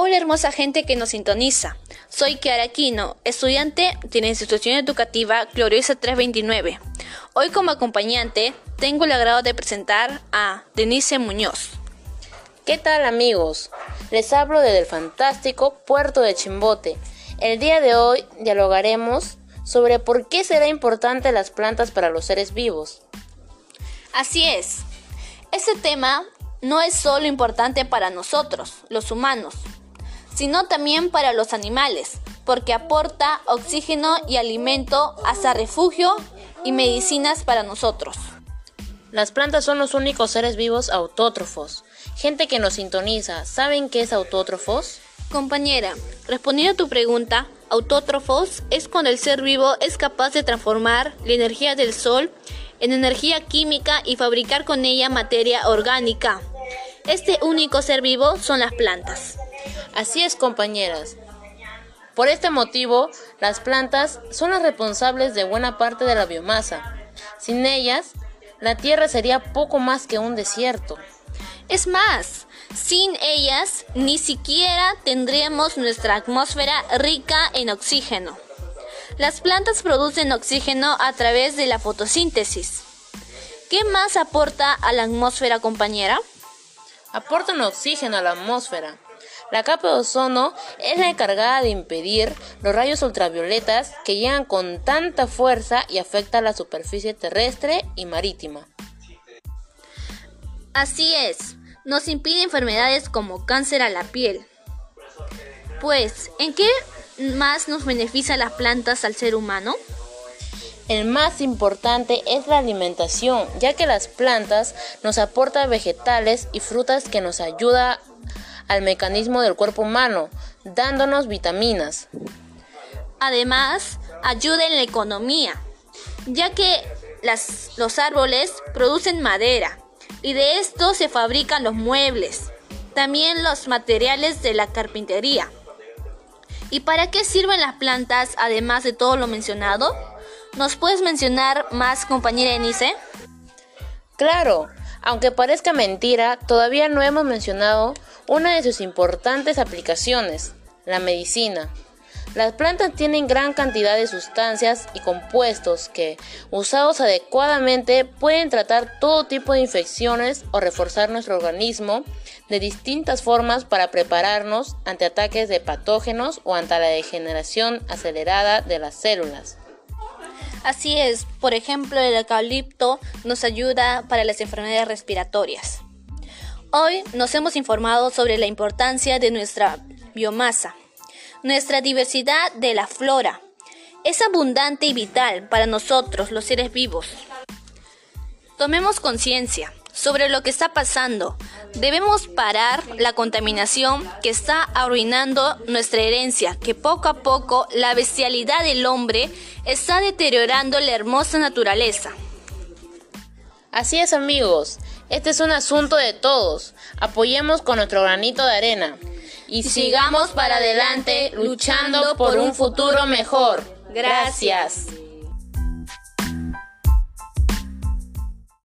Hola hermosa gente que nos sintoniza. Soy Kiara Aquino, estudiante de la institución educativa Gloriosa 329. Hoy como acompañante tengo el agrado de presentar a Denise Muñoz. ¿Qué tal amigos? Les hablo desde el fantástico puerto de Chimbote. El día de hoy dialogaremos sobre por qué será importante las plantas para los seres vivos. Así es. Este tema no es solo importante para nosotros, los humanos, sino también para los animales, porque aporta oxígeno y alimento hasta refugio y medicinas para nosotros. Las plantas son los únicos seres vivos autótrofos. Gente que nos sintoniza, ¿saben qué es autótrofos? Compañera, respondiendo a tu pregunta, autótrofos es cuando el ser vivo es capaz de transformar la energía del sol en energía química y fabricar con ella materia orgánica. Este único ser vivo son las plantas. Así es, compañeras. Por este motivo, las plantas son las responsables de buena parte de la biomasa. Sin ellas, la Tierra sería poco más que un desierto. Es más, sin ellas ni siquiera tendríamos nuestra atmósfera rica en oxígeno. Las plantas producen oxígeno a través de la fotosíntesis. ¿Qué más aporta a la atmósfera, compañera? Aportan oxígeno a la atmósfera. La capa de ozono es la encargada de impedir los rayos ultravioletas que llegan con tanta fuerza y afectan la superficie terrestre y marítima. Así es, nos impide enfermedades como cáncer a la piel. Pues, ¿en qué más nos beneficia las plantas al ser humano? El más importante es la alimentación, ya que las plantas nos aportan vegetales y frutas que nos ayudan al mecanismo del cuerpo humano, dándonos vitaminas. Además, ayuda en la economía, ya que los árboles producen madera y de esto se fabrican los muebles, también los materiales de la carpintería. ¿Y para qué sirven las plantas además de todo lo mencionado? ¿Nos puedes mencionar más, compañera Enice? Claro, aunque parezca mentira, todavía no hemos mencionado una de sus importantes aplicaciones, la medicina. Las plantas tienen gran cantidad de sustancias y compuestos que, usados adecuadamente, pueden tratar todo tipo de infecciones o reforzar nuestro organismo de distintas formas para prepararnos ante ataques de patógenos o ante la degeneración acelerada de las células. Así es, por ejemplo, el eucalipto nos ayuda para las enfermedades respiratorias. Hoy nos hemos informado sobre la importancia de nuestra biomasa, nuestra diversidad de la flora. Es abundante y vital para nosotros, los seres vivos. Tomemos conciencia sobre lo que está pasando. Debemos parar la contaminación que está arruinando nuestra herencia, que poco a poco la bestialidad del hombre está deteriorando la hermosa naturaleza. Así es amigos, este es un asunto de todos. Apoyemos con nuestro granito de arena. Y sigamos para adelante luchando por un futuro mejor. Gracias.